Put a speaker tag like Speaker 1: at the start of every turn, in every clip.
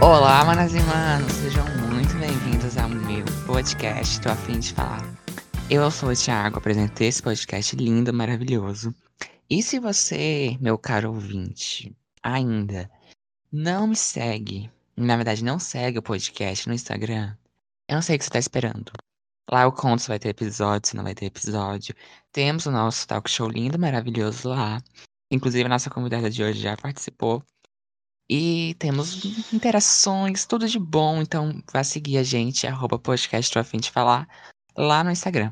Speaker 1: Olá, manas e manos, sejam muito bem-vindos ao meu podcast, tô a fim de falar. Eu sou o Thiago, apresentei esse podcast lindo, maravilhoso. E se você, meu caro ouvinte, ainda não me segue, na verdade não segue o podcast no Instagram, eu não sei o que você tá esperando. Lá eu conto se vai ter episódio, se não vai ter episódio. Temos o nosso talk show lindo, maravilhoso lá. Inclusive, a nossa convidada de hoje já participou. E temos interações, tudo de bom. Então, vá seguir a gente, arroba podcast de falar, lá no Instagram.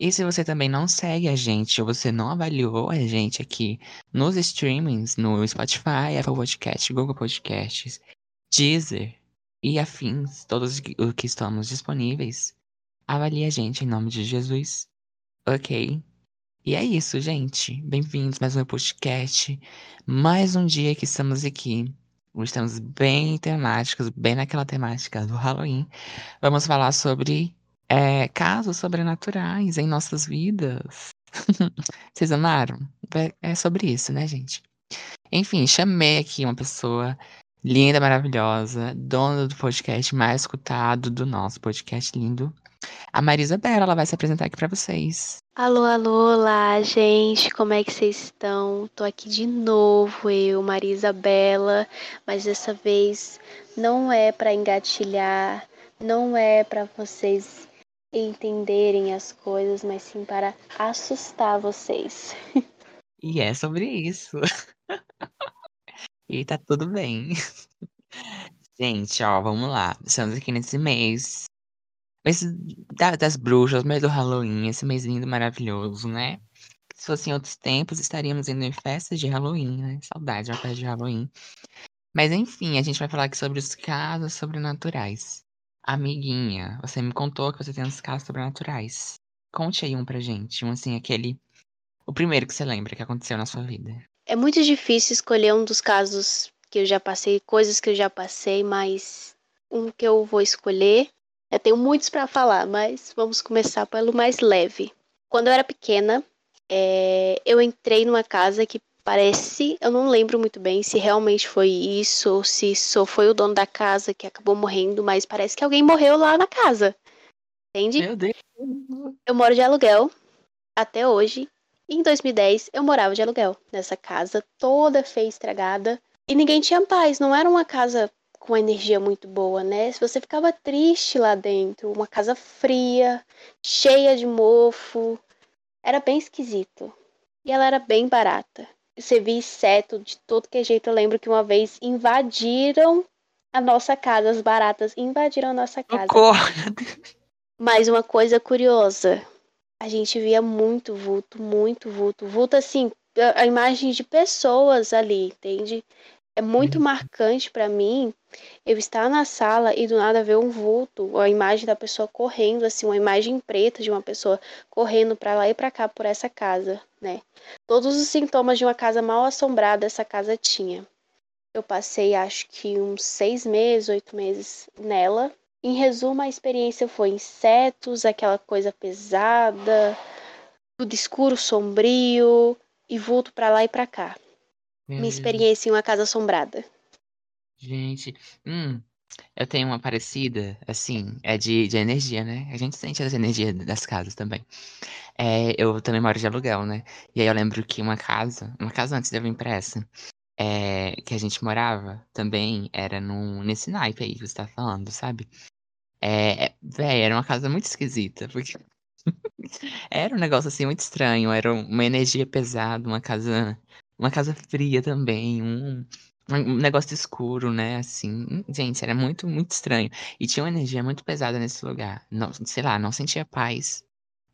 Speaker 1: E se você também não segue a gente, ou você não avaliou a gente aqui nos streamings, no Spotify, Apple Podcast, Google Podcasts, Deezer e afins, todos os que estamos disponíveis, avalie a gente em nome de Jesus. Ok? E é isso, gente. Bem-vindos mais um podcast. Mais um dia que estamos aqui. Estamos bem temáticos, bem naquela temática do Halloween. Vamos falar sobre é, casos sobrenaturais em nossas vidas. Vocês amaram? É sobre isso, né, gente? Enfim, chamei aqui uma pessoa linda, maravilhosa, dona do podcast mais escutado do nosso podcast lindo. A Marisa Bela, ela vai se apresentar aqui para vocês.
Speaker 2: Alô, alô, olá, gente, como é que vocês estão? Tô aqui de novo, eu, Marisa Bela, mas dessa vez não é para engatilhar, não é para vocês entenderem as coisas, mas sim para assustar vocês.
Speaker 1: E é sobre isso. e tá tudo bem. Gente, ó, vamos lá. Estamos aqui nesse mês mês das bruxas, mês do Halloween, esse mês lindo, maravilhoso, né? Se fosse em outros tempos, estaríamos indo em festas de Halloween, né? Saudade de uma festa de Halloween. Mas enfim, a gente vai falar aqui sobre os casos sobrenaturais. Amiguinha, você me contou que você tem uns casos sobrenaturais. Conte aí um pra gente, um assim, aquele. O primeiro que você lembra que aconteceu na sua vida.
Speaker 2: É muito difícil escolher um dos casos que eu já passei, coisas que eu já passei, mas um que eu vou escolher eu tenho muitos para falar, mas vamos começar pelo mais leve. Quando eu era pequena, é, eu entrei numa casa que parece, eu não lembro muito bem se realmente foi isso ou se só foi o dono da casa que acabou morrendo, mas parece que alguém morreu lá na casa. Entende?
Speaker 1: Meu Deus.
Speaker 2: Eu moro de aluguel até hoje. Em 2010 eu morava de aluguel nessa casa toda feia, estragada. E ninguém tinha paz, não era uma casa com uma energia muito boa, né? Se você ficava triste lá dentro, uma casa fria, cheia de mofo, era bem esquisito. E ela era bem barata. Você via inseto de todo que é jeito. Eu lembro que uma vez invadiram a nossa casa, as baratas invadiram a nossa casa. Mas uma coisa curiosa, a gente via muito vulto, muito vulto. Vulto assim, a imagem de pessoas ali, entende? É muito uhum. marcante para mim eu estar na sala e do nada ver um vulto, a imagem da pessoa correndo, assim, uma imagem preta de uma pessoa correndo para lá e para cá por essa casa, né? Todos os sintomas de uma casa mal assombrada essa casa tinha. Eu passei, acho que uns seis meses, oito meses nela. Em resumo, a experiência foi insetos, aquela coisa pesada, tudo escuro, sombrio e vulto para lá e para cá. Minha experiência em uma casa assombrada.
Speaker 1: Gente, hum, eu tenho uma parecida, assim, é de, de energia, né? A gente sente as energias das casas também. É, eu também moro de aluguel, né? E aí eu lembro que uma casa, uma casa antes de eu vir pra essa, é, que a gente morava também era num, nesse naipe aí que você tá falando, sabe? É, é, véi, era uma casa muito esquisita, porque era um negócio assim muito estranho, era uma energia pesada, uma casa uma casa fria também, um, um negócio escuro, né? Assim, gente, era muito, muito estranho. E tinha uma energia muito pesada nesse lugar. Não, sei lá, não sentia paz.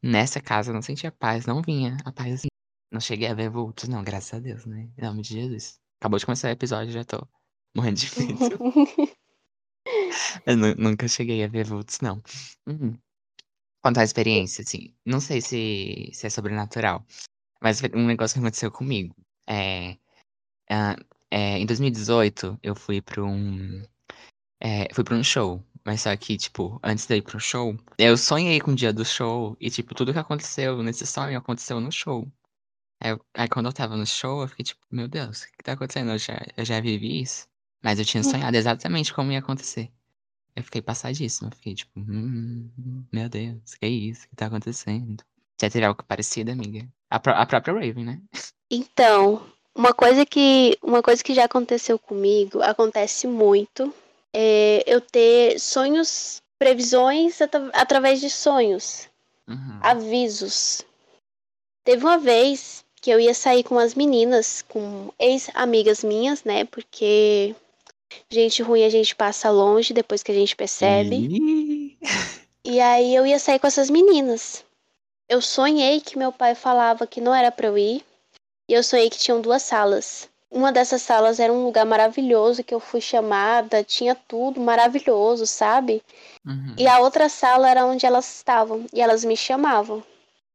Speaker 1: Nessa casa, não sentia paz, não vinha a paz assim. Não cheguei a ver vultos, não, graças a Deus, né? Em nome de Jesus. Acabou de começar o episódio, já tô morrendo de medo. Eu nunca cheguei a ver vultos, não. Hum. Contar a experiência, assim, não sei se, se é sobrenatural, mas um negócio que aconteceu comigo. É, é, é, em 2018, eu fui para um, é, fui para um show mas só que, tipo, antes de ir pro show, eu sonhei com o dia do show e, tipo, tudo que aconteceu nesse sonho aconteceu no show. Aí, eu- aí quando eu tava no show, eu fiquei tipo, meu Deus, o que tá acontecendo? Eu já, eu já vivi isso. Mas eu tinha sonhado exatamente como ia acontecer. Eu fiquei passadíssima, fiquei tipo, hum, meu Deus, que isso? O que tá acontecendo? Já teve algo parecido, amiga? A, pró- a própria Raven, né?
Speaker 2: Então, uma coisa que uma coisa que já aconteceu comigo, acontece muito, é eu ter sonhos, previsões atra- através de sonhos,
Speaker 1: Uhum.
Speaker 2: avisos. Teve uma vez que eu ia sair com as meninas, com ex-amigas minhas, né? Porque gente ruim a gente passa longe depois que a gente percebe. E aí eu ia sair com essas meninas. Eu sonhei que meu pai falava que não era pra eu ir. E eu sonhei que tinham duas salas. Uma dessas salas era um lugar maravilhoso que eu fui chamada, tinha tudo maravilhoso, sabe?
Speaker 1: uhum.
Speaker 2: E a outra sala era onde elas estavam e elas me chamavam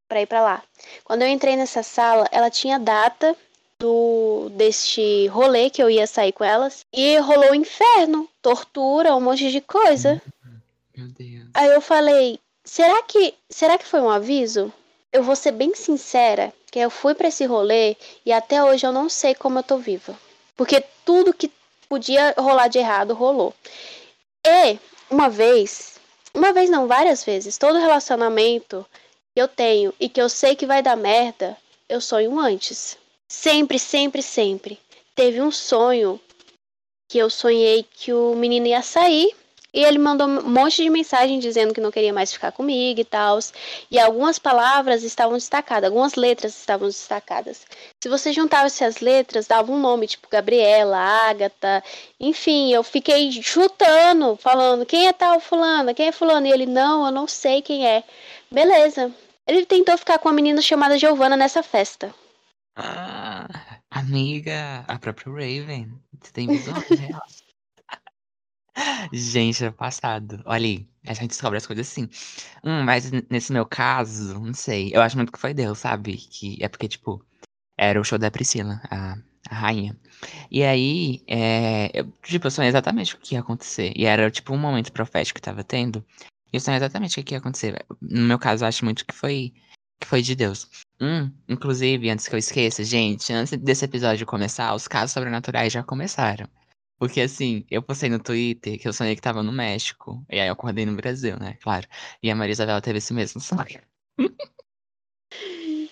Speaker 2: pra ir pra lá. Quando eu entrei nessa sala, ela tinha data do deste rolê que eu ia sair com elas e rolou o inferno, tortura, um monte de coisa.
Speaker 1: Meu Deus.
Speaker 2: Aí eu falei, será que, será que foi um aviso? Eu vou ser bem sincera, que eu fui pra esse rolê e até hoje eu não sei como eu tô viva. Porque tudo que podia rolar de errado rolou. E uma vez, uma vez não, várias vezes, todo relacionamento que eu tenho e que eu sei que vai dar merda, eu sonho antes. Sempre, sempre, sempre. Teve um sonho que eu sonhei que o menino ia sair e ele mandou um monte de mensagem dizendo que não queria mais ficar comigo e tal. E algumas palavras estavam destacadas, algumas letras estavam destacadas. Se você juntasse as letras, dava um nome, tipo Gabriela, Ágata, enfim, eu fiquei chutando, falando quem é tal fulano, quem é fulano? E ele, não, eu não sei quem é. Beleza. Ele tentou ficar com uma menina chamada Giovana nessa festa.
Speaker 1: Ah, amiga, a própria Raven. Você tem real. Gente, é passado. Olha aí, a gente descobre as coisas assim. Hum, mas nesse meu caso, não sei. Eu acho muito que foi Deus, sabe? Que é porque, tipo, era o show da Priscila, a, a rainha. E aí, é, eu, tipo, eu sonhei exatamente o que ia acontecer. E era, tipo, um momento profético que tava tendo. E eu sonhei exatamente o que ia acontecer. No meu caso, eu acho muito que foi, foi de Deus. Hum, inclusive, antes que eu esqueça, gente, antes desse episódio começar, os casos sobrenaturais já começaram. Porque assim, eu postei no Twitter que eu sonhei que tava no México. E aí eu acordei no Brasil, né? Claro. E a Maria Isabela teve esse mesmo sonho.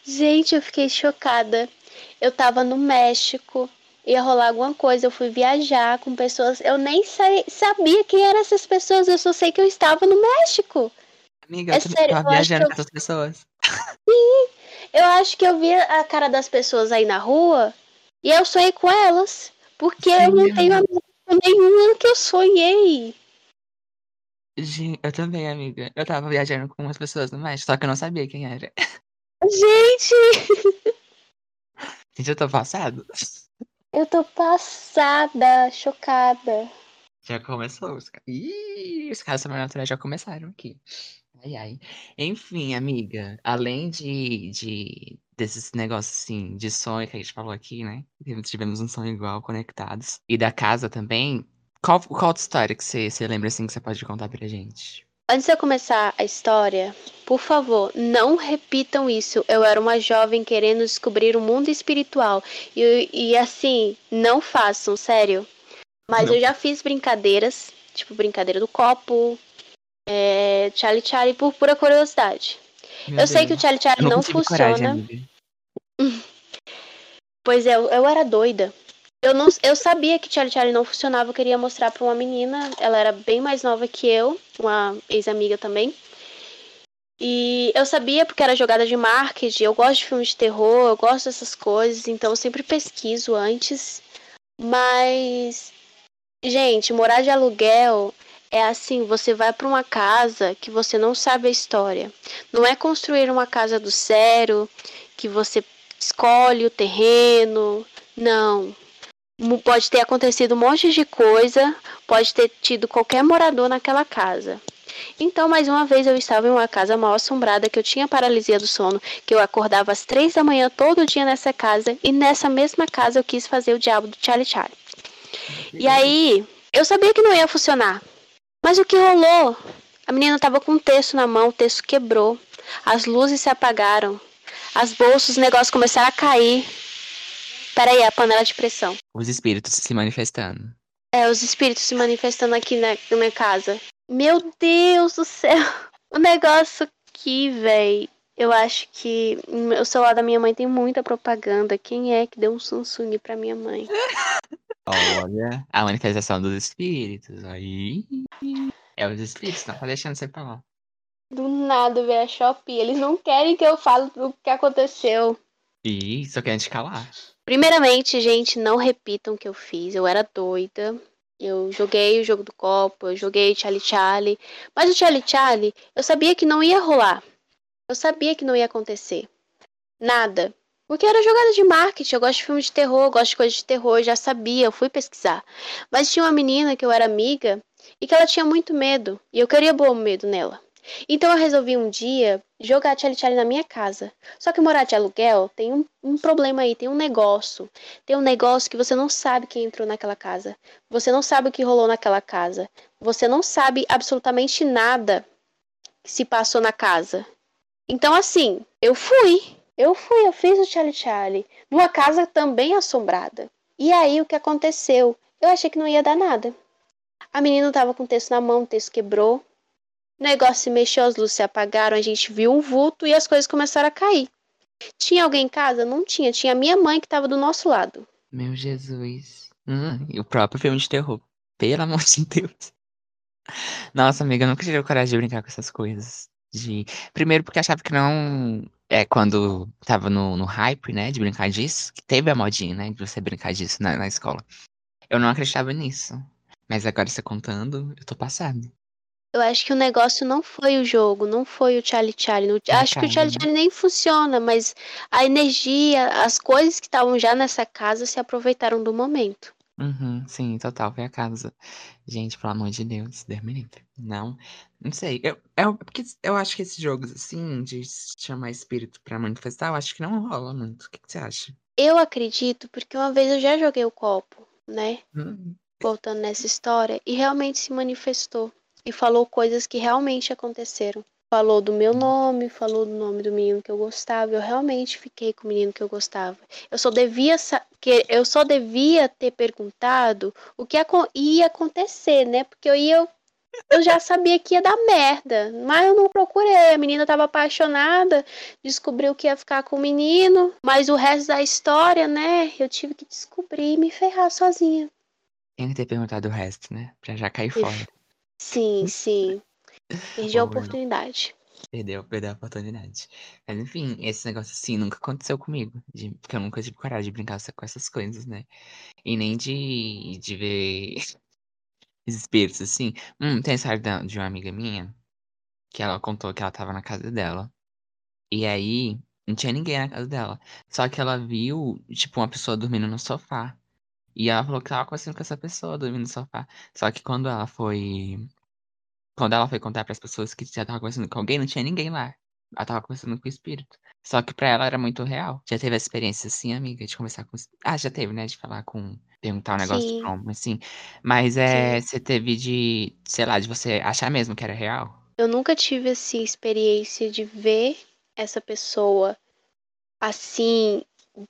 Speaker 2: Gente, eu fiquei chocada. Eu tava no México, ia rolar alguma coisa, eu fui viajar com pessoas. Eu nem sabia quem eram essas pessoas, eu só sei que eu estava no México.
Speaker 1: Amiga,
Speaker 2: É
Speaker 1: eu também
Speaker 2: sério,
Speaker 1: tava
Speaker 2: eu
Speaker 1: viajando com essas pessoas.
Speaker 2: Eu acho que eu vi a cara das pessoas aí na rua e eu sonhei com elas. Porque eu não
Speaker 1: Sim.
Speaker 2: tenho amigo nenhuma que eu sonhei.
Speaker 1: Gente, eu também, amiga. Eu tava viajando com umas pessoas no México, só que eu não sabia quem era.
Speaker 2: Gente,
Speaker 1: Gente, eu tô passado.
Speaker 2: eu tô passada, chocada.
Speaker 1: Já começou. Os... Ih, os casos sobrenaturais já começaram aqui. Ai, ai. Enfim, amiga, além de, de desses negócios assim, de sonho que a gente falou aqui, né? Tivemos um sonho igual, conectados. E da casa também. Qual, qual outra história que você, você lembra assim que você pode contar pra gente?
Speaker 2: Antes de eu começar a história, por favor, não repitam isso. Eu era uma jovem querendo descobrir o mundo espiritual. E, e assim, não façam, sério. Mas
Speaker 1: Não.
Speaker 2: eu já fiz brincadeiras, tipo brincadeira do copo, é, Charlie Charlie, por pura curiosidade.
Speaker 1: Meu
Speaker 2: eu sei que o
Speaker 1: Deus.
Speaker 2: Charlie Charlie
Speaker 1: Eu
Speaker 2: não
Speaker 1: tive
Speaker 2: funciona.
Speaker 1: coragem.
Speaker 2: Pois é, eu, eu era doida. Eu, não, eu sabia que Charlie Charlie não funcionava, eu queria mostrar pra uma menina. Ela era bem mais nova que eu, uma ex-amiga também. E eu sabia porque era jogada de marketing, eu gosto de filmes de terror, eu gosto dessas coisas, então eu sempre pesquiso antes. Mas, gente, morar de aluguel é assim, você vai pra uma casa que você não sabe a história. Não é construir uma casa do zero, que você escolhe o terreno. Não. Pode ter acontecido um monte de coisa, pode ter tido qualquer morador naquela casa. Então, mais uma vez, eu estava em uma casa mal assombrada, que eu tinha paralisia do sono, que eu acordava às três da manhã todo dia nessa casa, e nessa mesma casa eu quis fazer o diabo do Charlie Charlie. E aí, eu sabia que não ia funcionar. Mas o que rolou? A menina tava com um texto na mão, o texto quebrou. As luzes se apagaram. As bolsas, os negócios começaram a cair. Peraí, a panela de pressão.
Speaker 1: Os espíritos se manifestando.
Speaker 2: É, os espíritos se manifestando aqui na, na minha casa. Meu Deus do céu. O negócio aqui, véi. Eu acho que o celular da minha mãe tem muita propaganda. Quem é que deu um Samsung pra minha mãe?
Speaker 1: Olha, a manifestação dos espíritos. Aí. É os espíritos, não tá deixando você falar.
Speaker 2: Do nada, velho, a Shopee. Eles não querem que eu fale do que aconteceu.
Speaker 1: E só querem te calar.
Speaker 2: Primeiramente, gente, não repitam o que eu fiz. Eu era doida. Eu joguei o jogo do copo, eu joguei Charlie Charlie. Mas o Charlie Charlie, eu sabia que não ia rolar. Eu sabia que não ia acontecer. Nada. Porque era jogada de marketing. Eu gosto de filme de terror, gosto de coisas de terror, já sabia, eu fui pesquisar. Mas tinha uma menina que eu era amiga e que ela tinha muito medo. E eu queria bom medo nela. Então eu resolvi um dia jogar Charlie Charlie na minha casa. Só que morar de aluguel tem um, um, problema aí, tem um negócio. Tem um negócio que você não sabe quem entrou naquela casa. Você não sabe o que rolou naquela casa. Você não sabe absolutamente nada que se passou na casa. Então, assim, eu fui. Eu fui, eu fiz o Charlie Charlie. Numa casa também assombrada. E aí o que aconteceu? Eu achei que não ia dar nada. A menina tava com o texto na mão, o texto quebrou. O negócio se mexeu, as luzes se apagaram, a gente viu um vulto e as coisas começaram a cair. Tinha alguém em casa? Não tinha. Tinha minha mãe que estava do nosso lado.
Speaker 1: Meu Jesus. Hum, e o próprio filme de terror. Pelo amor de Deus. Nossa, amiga, eu nunca tive coragem de brincar com essas coisas. De... Primeiro porque achava que não. É quando tava no, no hype, né? De brincar disso. Que teve a modinha, né? De você brincar disso na, na escola. Eu não acreditava nisso. Mas agora você contando, eu tô passado.
Speaker 2: Eu acho que o negócio não foi o jogo, não foi o Charlie Charlie. No, acho que o Charlie Charlie nem funciona, mas a energia, as coisas que estavam já nessa casa se aproveitaram do momento.
Speaker 1: Uhum, sim, total, foi a casa. Gente, pelo amor de Deus, Deus me livre. Não, não sei. Eu, eu, porque eu acho que esses jogos, assim, de chamar espírito pra manifestar, eu acho que não rola muito. O que, que você acha?
Speaker 2: Eu acredito, porque uma vez eu já joguei o copo, né? Hum. Voltando nessa história, e realmente se manifestou e falou coisas que realmente aconteceram. Falou do meu nome, falou do nome do menino que eu gostava. Eu realmente fiquei com o menino que eu gostava. Eu só devia que eu só devia ter perguntado o que ia acontecer, né? Porque eu ia eu já sabia que ia dar merda, mas eu não procurei. A menina estava apaixonada, descobriu que ia ficar com o menino, mas o resto da história, né? Eu tive que descobrir e me ferrar sozinha.
Speaker 1: Tem que ter perguntado o resto, né? Pra já cair fora.
Speaker 2: Sim, sim. Perdi a oportunidade.
Speaker 1: Perdeu, perdeu a oportunidade. Mas enfim, esse negócio assim nunca aconteceu comigo. De, porque eu nunca tive coragem de brincar com essas coisas, né? E nem de, de ver espíritos assim. Hum, tem essa de uma amiga minha que ela contou que ela tava na casa dela. E aí, não tinha ninguém na casa dela. Só que ela viu, tipo, uma pessoa dormindo no sofá. E ela falou que tava conversando com essa pessoa dormindo no sofá. Só que quando ela foi. Quando ela foi contar para as pessoas que já tava conversando com alguém, não tinha ninguém lá. Ela tava conversando com o espírito. Só que pra ela era muito real. Já teve a experiência assim, amiga, de conversar com. Ah, já teve, né? De falar com. Perguntar um negócio Sim. pra assim. Mas é. Sim. Você teve de. Sei lá, de você achar mesmo que era real?
Speaker 2: Eu nunca tive, assim, experiência de ver essa pessoa assim,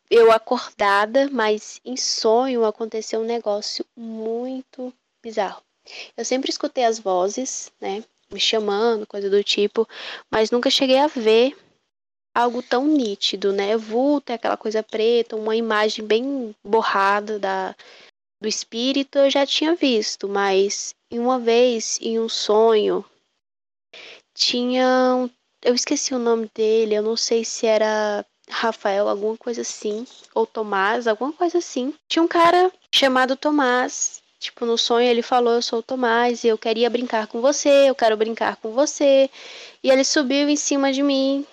Speaker 2: eu acordada, mas em sonho aconteceu um negócio muito bizarro. Eu sempre escutei as vozes, né, me chamando, coisa do tipo, mas nunca cheguei a ver algo tão nítido, né? Vulto, é aquela coisa preta, uma imagem bem borrada da do espírito eu já tinha visto, mas uma vez em um sonho tinha eu esqueci o nome dele, eu não sei se era Rafael, alguma coisa assim, ou Tomás, alguma coisa assim. Tinha um cara chamado Tomás. Tipo, no sonho ele falou: Eu sou o Tomás e eu queria brincar com você, eu quero brincar com você. E ele subiu em cima de mim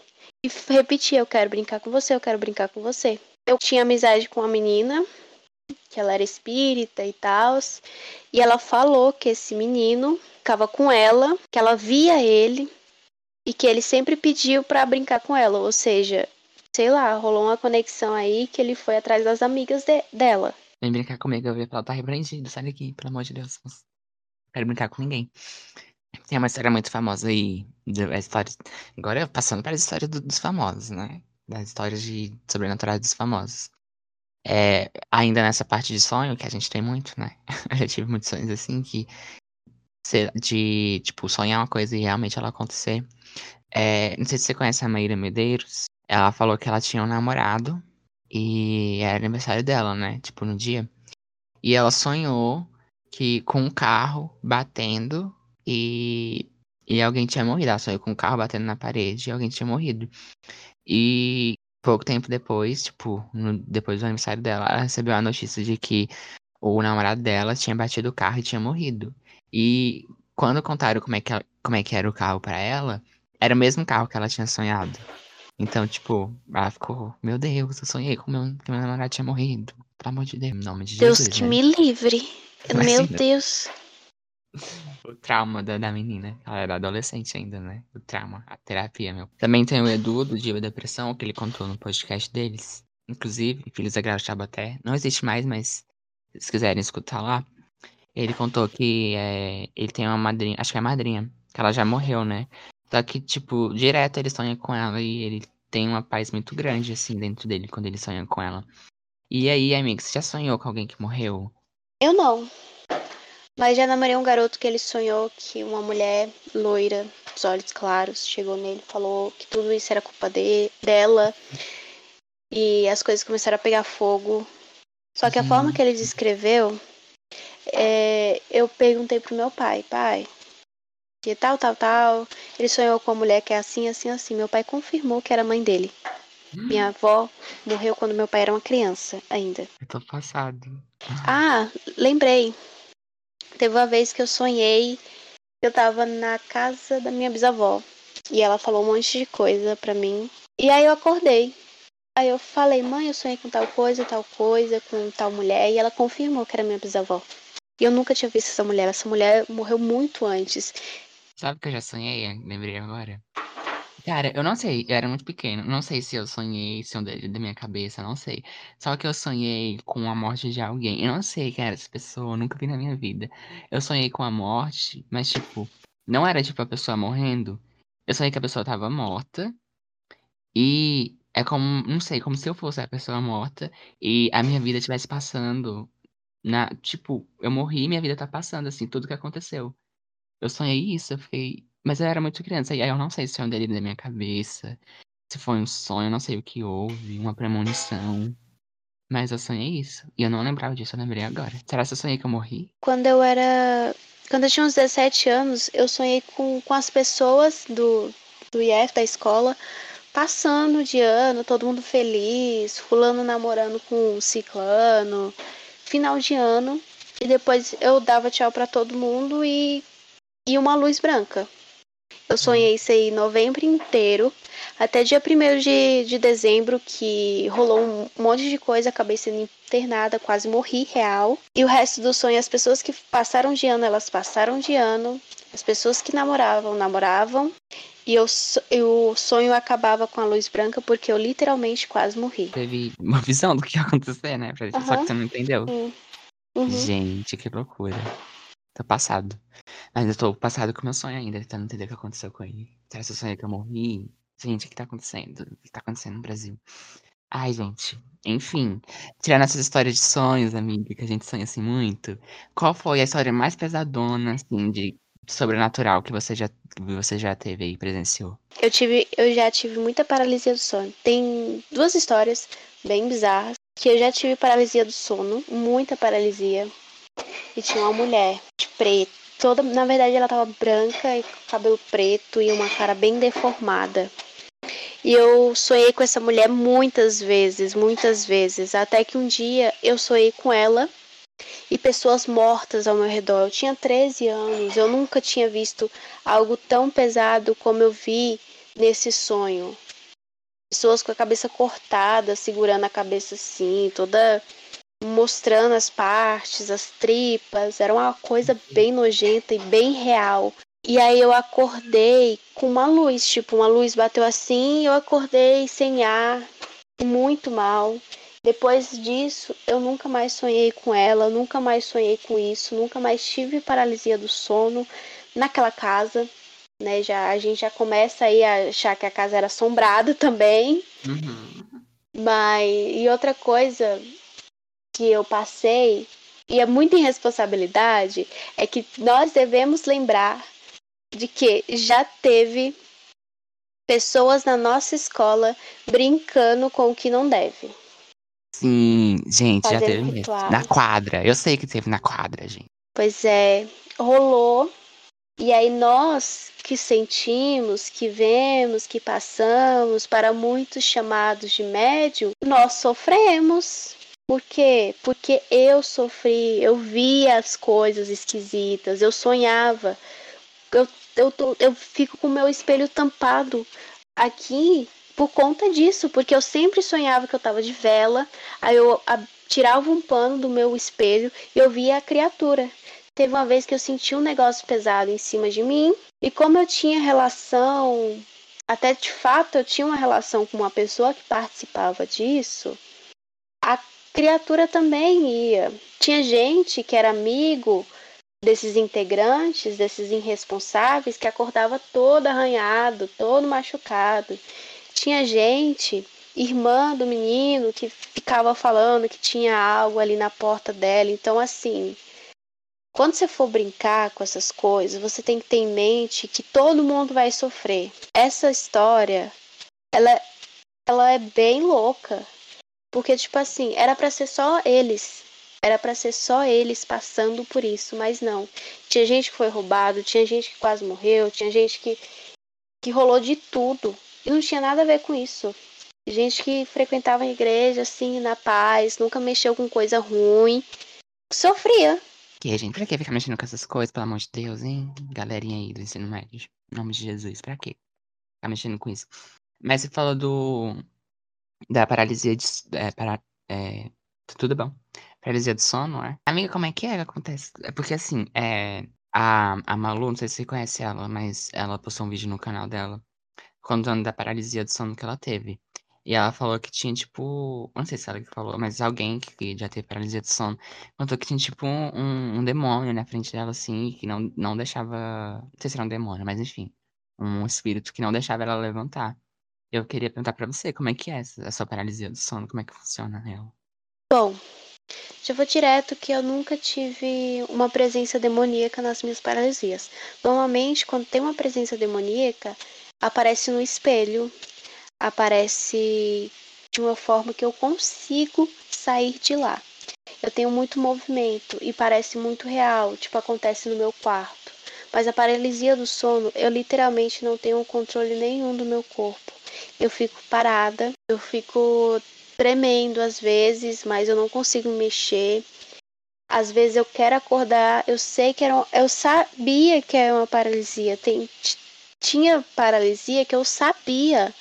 Speaker 2: e repetia: Eu quero brincar com você, eu quero brincar com você. Eu tinha amizade com uma menina, que ela era espírita e tal, e ela falou que esse menino ficava com ela, que ela via ele e que ele sempre pediu para brincar com ela, ou seja, sei lá, rolou uma conexão aí que ele foi atrás das amigas de dela.
Speaker 1: Vem brincar comigo, eu vi ela tá repreendido, sai daqui, pelo amor de Deus. quero brincar com ninguém. Tem uma história muito famosa aí. A história... Agora passando para a história do, dos famosos, né? Das histórias de sobrenaturais dos famosos. É, ainda nessa parte de sonho, que a gente tem muito, né? Eu já tive muitos sonhos assim que. De, tipo, sonhar uma coisa e realmente ela acontecer. É, não sei se você conhece a Maíra Medeiros. Ela falou que ela tinha um namorado e era aniversário dela, né? Tipo, no dia. E ela sonhou que com um carro batendo e, e alguém tinha morrido. Ela sonhou com um carro batendo na parede e alguém tinha morrido. E pouco tempo depois, tipo, no, depois do aniversário dela, ela recebeu a notícia de que o namorado dela tinha batido o carro e tinha morrido. E quando contaram como é que, ela, como é que era o carro para ela, era o mesmo carro que ela tinha sonhado. Então, tipo, ela ficou, meu Deus, eu sonhei com meu, que meu namorado tinha morrido. Pelo amor de Deus, em nome de
Speaker 2: Deus
Speaker 1: Jesus.
Speaker 2: que
Speaker 1: né?
Speaker 2: me livre. Meu Deus.
Speaker 1: O trauma da, da menina. Ela era adolescente ainda, né? O trauma, a terapia, meu. Também tem o Edu, do Diva Depressão, que ele contou no podcast deles. Inclusive, Filhos da Grau Tabaté. Não existe mais, mas se quiserem escutar lá. Ele contou que é, ele tem uma madrinha, acho que é a madrinha, que ela já morreu, né? Só que, tipo, direto ele sonha com ela e ele tem uma paz muito grande, assim, dentro dele quando ele sonha com ela. E aí, amigo, você já sonhou com alguém que morreu?
Speaker 2: Eu não. Mas já namorei um garoto que ele sonhou que uma mulher loira, os olhos claros, chegou nele e falou que tudo isso era culpa de, dela. E as coisas começaram a pegar fogo. Só que a
Speaker 1: Uhum.
Speaker 2: forma que ele descreveu, é, eu perguntei pro meu pai, pai, que tal, tal, tal. Ele sonhou com uma mulher que é assim, assim, assim. Meu pai confirmou que era a mãe dele. Minha avó morreu quando meu pai era uma criança ainda.
Speaker 1: Eu tô passado.
Speaker 2: Ah, lembrei. Teve uma vez que eu sonhei que eu tava na casa da minha bisavó. E ela falou um monte de coisa pra mim. E aí eu acordei. Aí eu falei, mãe, eu sonhei com tal coisa, tal coisa, com tal mulher. E ela confirmou que era minha bisavó. E eu nunca tinha visto essa mulher. Essa mulher morreu muito antes.
Speaker 1: Sabe que eu já sonhei? Lembrei agora. Cara, eu não sei, eu era muito pequeno. Não sei se eu sonhei, se um da da minha cabeça, não sei. Só que eu sonhei com a morte de alguém. Eu não sei quem era essa pessoa, eu nunca vi na minha vida. Eu sonhei com a morte, mas tipo, não era tipo a pessoa morrendo. Eu sonhei que a pessoa tava morta. E é como, não sei, como se eu fosse a pessoa morta e a minha vida estivesse passando na, tipo, eu morri e minha vida tá passando, assim, tudo que aconteceu. Eu sonhei isso, eu fiquei. Mas eu era muito criança, e aí eu não sei se é um delírio da minha cabeça, se foi um sonho, não sei o que houve, uma premonição. Mas eu sonhei isso. E eu não lembrava disso, eu lembrei agora. Será que eu sonhei que eu morri?
Speaker 2: Quando eu era. Quando eu tinha uns 17 anos, eu sonhei com, com as pessoas do, do IF, da escola, passando de ano, todo mundo feliz, fulano namorando com ciclano, final de ano. E depois eu dava tchau pra todo mundo e, e uma luz branca. Eu sonhei isso aí novembro inteiro, até dia 1 de, de dezembro, que rolou um monte de coisa, acabei sendo internada, quase morri real. E o resto do sonho, as pessoas que passaram de ano, elas passaram de ano. As pessoas que namoravam, namoravam. E eu, o sonho acabava com a luz branca porque eu literalmente quase morri.
Speaker 1: Teve uma visão do que ia acontecer, né? Pra- Só que você não entendeu.
Speaker 2: Uhum.
Speaker 1: Gente, que loucura. Tô passado. Eu tô passado com meu sonho ainda, tentando entender o que aconteceu com ele. Será que eu sonhei que eu morri? Gente, o que tá acontecendo? O que tá acontecendo no Brasil? Ai, gente. Enfim, tirando essas histórias de sonhos, amiga, que a gente sonha assim muito, qual foi a história mais pesadona, assim, de sobrenatural que você já, você já teve aí, presenciou?
Speaker 2: Eu tive, eu já tive muita paralisia do sono. Tem duas histórias bem bizarras que eu já tive paralisia do sono, muita paralisia. E tinha uma mulher de preto, toda, na verdade ela tava branca e cabelo preto e uma cara bem deformada. E eu sonhei com essa mulher muitas vezes, muitas vezes, até que um dia eu sonhei com ela e pessoas mortas ao meu redor. Eu tinha 13 anos, eu nunca tinha visto algo tão pesado como eu vi nesse sonho. Pessoas com a cabeça cortada, segurando a cabeça assim, toda mostrando as partes, as tripas. Era uma coisa bem nojenta e bem real. E aí eu acordei com uma luz, tipo, uma luz bateu assim e eu acordei sem ar, muito mal. Depois disso, eu nunca mais sonhei com ela, nunca mais sonhei com isso, nunca mais tive paralisia do sono naquela casa, né? Já a gente já começa aí a achar que a casa era assombrada também.
Speaker 1: Uhum.
Speaker 2: Mas e outra coisa que eu passei e é muita irresponsabilidade é que nós devemos lembrar de que já teve pessoas na nossa escola brincando com o que não deve.
Speaker 1: Sim, gente, já
Speaker 2: Fazendo
Speaker 1: teve mesmo. Na quadra. Eu sei que teve na quadra, gente.
Speaker 2: Pois é, rolou. E aí nós que sentimos, que vemos, que passamos para muitos chamados de médium, nós sofremos. Por quê? Porque eu sofri, eu via as coisas esquisitas, eu sonhava. Eu, eu, tô- eu fico com o meu espelho tampado aqui por conta disso, porque eu sempre sonhava que eu tava de vela, aí eu a- tirava um pano do meu espelho e eu via a criatura. Teve uma vez que eu senti um negócio pesado em cima de mim, e como eu tinha relação, até de fato eu tinha uma relação com uma pessoa que participava disso, a criatura também ia. Tinha gente que era amigo desses integrantes, desses irresponsáveis, que acordava todo arranhado, todo machucado. Tinha gente, irmã do menino, que ficava falando que tinha algo ali na porta dela. Então, assim, quando você for brincar com essas coisas, você tem que ter em mente que todo mundo vai sofrer. Essa história, ela, ela é bem louca. Porque, tipo assim, era pra ser só eles. Era pra ser só eles passando por isso, mas não. Tinha gente que foi roubado, tinha gente que quase morreu, tinha gente que, que rolou de tudo. E não tinha nada a ver com isso. Gente que frequentava a igreja, assim, na paz, nunca mexeu com coisa ruim. Sofria.
Speaker 1: Que, gente, pra que ficar mexendo com essas coisas, pelo amor de Deus, hein? Galerinha aí do ensino médio. Em nome de Jesus, pra quê? Ficar mexendo com isso. Mas você falou do. Da paralisia de. É, para, é, tudo bom. Paralisia do sono, é? Amiga, como é que é que acontece? É porque assim, é. A, a Malu, não sei se você conhece ela, mas ela postou um vídeo no canal dela contando da paralisia do sono que ela teve. E ela falou que tinha, tipo. Não sei se ela que falou, mas alguém que já teve paralisia do sono contou que tinha, tipo, um, um demônio na frente dela, assim, que não, não deixava. Não sei se era um demônio, mas enfim. Um espírito que não deixava ela levantar. Eu queria perguntar pra você, como é que é essa, essa paralisia do sono? Como é que funciona ela?
Speaker 2: Bom, já vou direto que eu nunca tive uma presença demoníaca nas minhas paralisias. Normalmente, quando tem uma presença demoníaca, aparece no espelho, aparece de uma forma que eu consigo sair de lá. Eu tenho muito movimento e parece muito real, tipo acontece no meu quarto. Mas a paralisia do sono, eu literalmente não tenho controle nenhum do meu corpo. Eu fico parada, eu fico tremendo às vezes, mas eu não consigo mexer. Às vezes eu quero acordar, eu sei que era, eu sabia que era uma paralisia. Tem, tinha paralisia que eu sabia,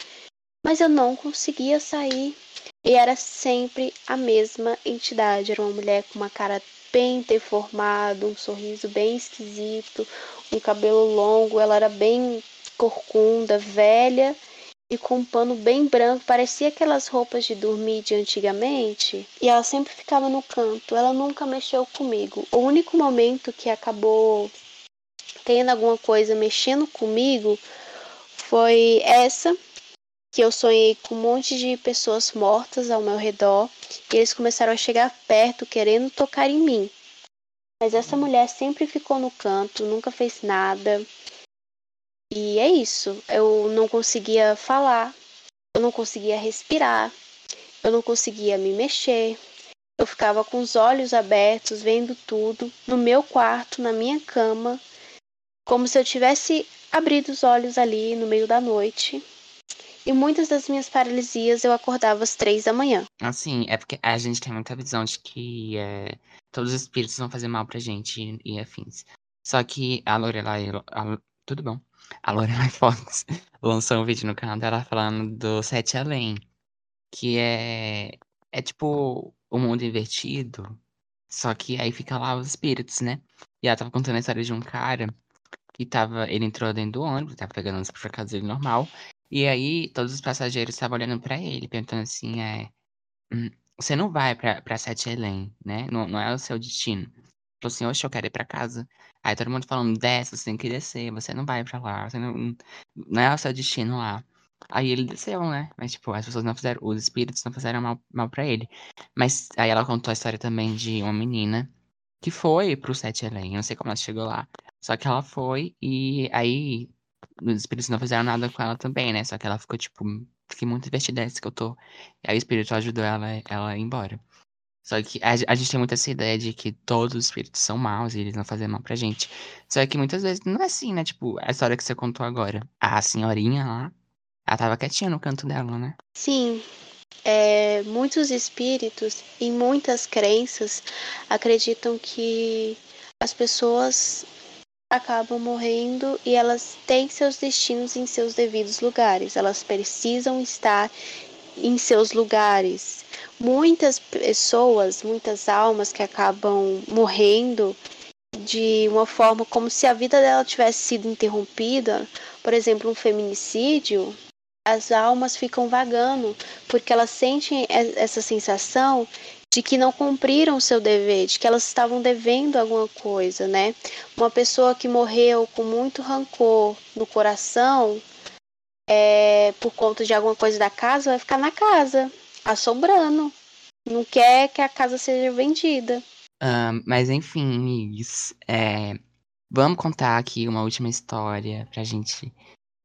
Speaker 2: mas eu não conseguia sair. E era sempre a mesma entidade. Era uma mulher com uma cara bem deformada, um sorriso bem esquisito, um cabelo longo. Ela era bem corcunda, velha e com um pano bem branco, parecia aquelas roupas de dormir de antigamente. E ela sempre ficava no canto, ela nunca mexeu comigo. O único momento que acabou tendo alguma coisa mexendo comigo foi essa, que eu sonhei com um monte de pessoas mortas ao meu redor e eles começaram a chegar perto querendo tocar em mim. Mas essa mulher sempre ficou no canto, nunca fez nada. E é isso. Eu não conseguia falar, eu não conseguia respirar, eu não conseguia me mexer. Eu ficava com os olhos abertos, vendo tudo, no meu quarto, na minha cama, como se eu tivesse abrido os olhos ali no meio da noite. E muitas das minhas paralisias eu acordava às três da manhã.
Speaker 1: Assim, é porque a gente tem muita visão de que é, todos os espíritos vão fazer mal pra gente e, e afins. Só que a Lorelai. a- tudo bom. A Lorelai Fox lançou um vídeo no canal dela falando do Sete Além. Que é. É tipo o mundo invertido. Só que aí fica lá os espíritos, né? E ela tava contando a história de um cara que tava. Ele entrou dentro do ônibus, tava pegando os pra casa dele normal. E aí todos os passageiros estavam olhando pra ele, perguntando assim, é. "Hum, você não vai pra, pra Sete Elen, né? Não, não é o seu destino. Falou assim, oxe, eu quero ir pra casa. Aí todo mundo falando, desce, você tem que descer, você não vai pra lá, você não, não é o seu destino lá. Aí ele desceu, né? Mas, tipo, as pessoas não fizeram, os espíritos não fizeram mal, mal pra ele. Mas aí ela contou a história também de uma menina que foi pro Sete. Eu não sei como ela chegou lá. Só que ela foi e aí os espíritos não fizeram nada com ela também, né? Só que ela ficou, tipo, fiquei muito investida nessa que eu tô. E aí o espírito ajudou ela, ela a ir embora. Só que a, a, gente tem muito essa ideia de que todos os espíritos são maus e eles não fazem mal pra gente. Só que muitas vezes não é assim, né? Tipo, a história que você contou agora. A senhorinha lá, ela tava quietinha no canto dela, né?
Speaker 2: Sim. É, muitos espíritos e muitas crenças acreditam que as pessoas acabam morrendo e elas têm seus destinos em seus devidos lugares. Elas precisam estar em seus lugares. Muitas pessoas, muitas almas que acabam morrendo de uma forma como se a vida dela tivesse sido interrompida, por exemplo, um feminicídio, as almas ficam vagando porque elas sentem essa sensação de que não cumpriram o seu dever, de que elas estavam devendo alguma coisa, né? Uma pessoa que morreu com muito rancor no coração, é, por conta de alguma coisa da casa, vai ficar na casa, assombrando. Não quer que a casa seja vendida.
Speaker 1: Uh, mas enfim, amigos, é, vamos contar aqui uma última história pra gente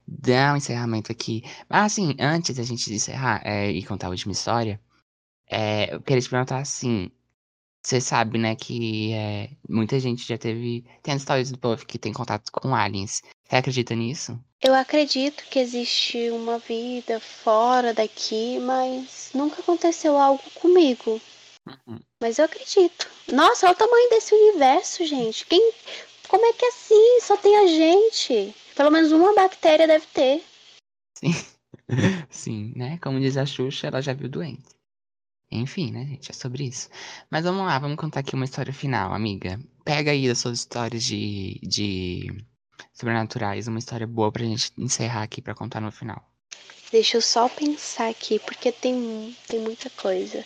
Speaker 1: dar um encerramento aqui. Mas assim, antes da gente encerrar é, e contar a última história, é, eu queria te perguntar assim. Você sabe, né, que é, muita gente já teve. Tem histórias do povo que tem contato com aliens. Você acredita nisso?
Speaker 2: Eu acredito que existe uma vida fora daqui, mas nunca aconteceu algo comigo. Uhum. Mas eu acredito. Nossa, olha o tamanho desse universo, gente. Quem. Como é que é assim? Só tem a gente. Pelo menos uma bactéria deve ter.
Speaker 1: Sim. Sim, né? Como diz a Xuxa, ela já viu doente. Enfim, né, gente? É sobre isso. Mas vamos lá, vamos contar aqui uma história final, amiga. Pega aí as suas histórias de, de sobrenaturais, uma história boa pra gente encerrar aqui pra contar no final.
Speaker 2: Deixa eu só pensar aqui, porque tem, tem muita coisa.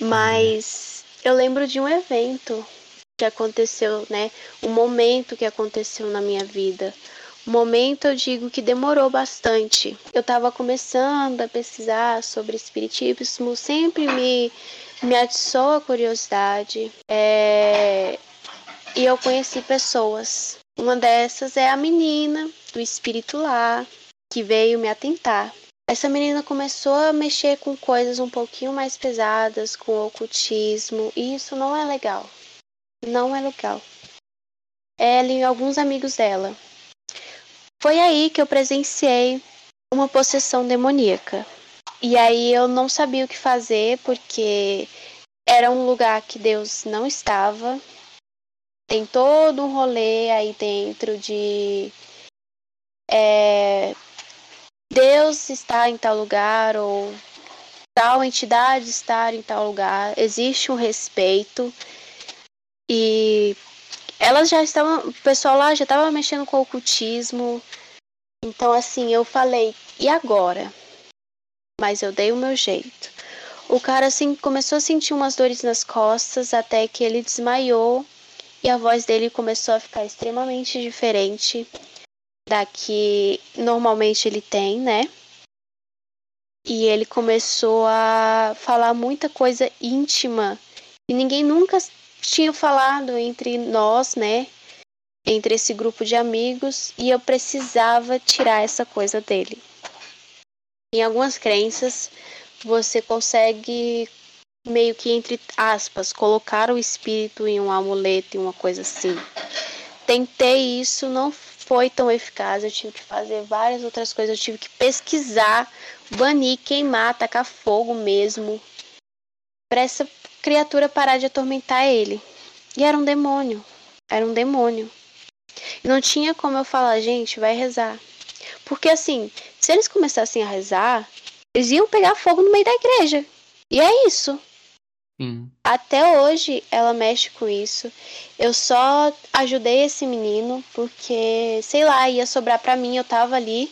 Speaker 2: Mas eu lembro de um evento que aconteceu, né? Um momento que aconteceu na minha vida. Um momento eu digo que demorou bastante. Eu estava começando a pesquisar sobre espiritismo, sempre me, me atiçou a curiosidade. É... E eu conheci pessoas. Uma dessas é a menina do espírito lá, que veio me atentar. Essa menina começou a mexer com coisas um pouquinho mais pesadas, com ocultismo, e isso não é legal. Não é legal. Ela e alguns amigos dela foi aí que eu presenciei uma possessão demoníaca. E aí eu não sabia o que fazer porque era um lugar que Deus não estava. Tem todo um rolê aí dentro de é, Deus está em tal lugar ou tal entidade estar em tal lugar. Existe um respeito e elas já estavam, o pessoal lá já estava mexendo com o ocultismo. Então, assim, eu falei, e agora? Mas eu dei o meu jeito. O cara, assim, começou a sentir umas dores nas costas até que ele desmaiou e a voz dele começou a ficar extremamente diferente da que normalmente ele tem, né? E ele começou a falar muita coisa íntima e ninguém nunca tinha falado entre nós, né? Entre esse grupo de amigos, e eu precisava tirar essa coisa dele. Em algumas crenças, você consegue meio que entre aspas colocar o espírito em um amuleto e uma coisa assim. Tentei isso, não foi tão eficaz. Eu tive que fazer várias outras coisas. Eu tive que pesquisar, banir, queimar, tacar fogo mesmo. Para essa criatura parar de atormentar ele. E era um demônio. Era um demônio. E não tinha como eu falar, gente, vai rezar. Porque assim, se eles começassem a rezar, eles iam pegar fogo no meio da igreja. E é isso.
Speaker 1: Sim.
Speaker 2: Até hoje ela mexe com isso. Eu só ajudei esse menino porque, sei lá, ia sobrar para mim, eu tava ali.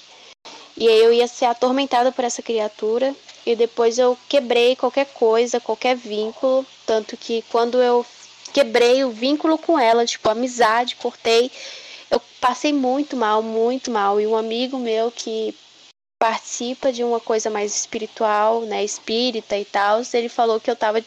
Speaker 2: E aí eu ia ser atormentada por essa criatura. e depois eu quebrei qualquer coisa, qualquer vínculo, tanto que quando eu quebrei o vínculo com ela, tipo, amizade, cortei, eu passei muito mal, muito mal. E um amigo meu que participa de uma coisa mais espiritual, né, espírita e tal, ele falou que eu tava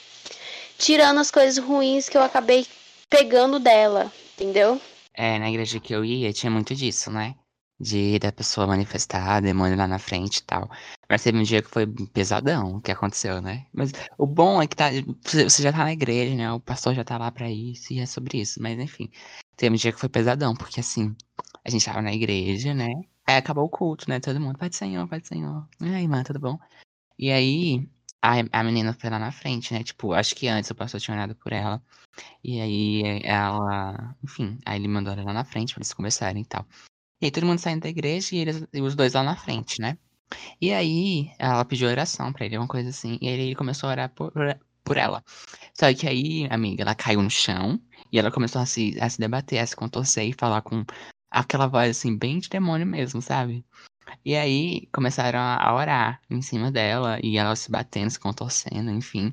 Speaker 2: tirando as coisas ruins que eu acabei pegando dela, entendeu?
Speaker 1: É, na igreja que eu ia tinha muito disso, né? De da pessoa manifestar demônio lá na frente e tal. Mas teve um dia que foi pesadão o que aconteceu, né? Mas o bom é que tá, você já tá na igreja, né? O pastor já tá lá pra isso e é sobre isso. Mas enfim, teve um dia que foi pesadão, porque assim, a gente tava na igreja, né? Aí acabou o culto, né? Todo mundo, Pai do Senhor, Pai do Senhor. E aí, mano, tudo bom? E aí, a, a menina foi lá na frente, né? Tipo, acho que antes o pastor tinha olhado por ela. E aí ela, enfim, aí ele mandou ela lá na frente pra eles conversarem e tal. E aí todo mundo saindo da igreja e, eles, e os dois lá na frente, né? E aí ela pediu oração pra ele, uma coisa assim. E aí ele começou a orar por, por ela. Só que aí, amiga, ela caiu no chão e ela começou a se, a se debater, a se contorcer e falar com aquela voz assim, bem de demônio mesmo, sabe? E aí começaram a orar em cima dela e ela se batendo, se contorcendo, enfim.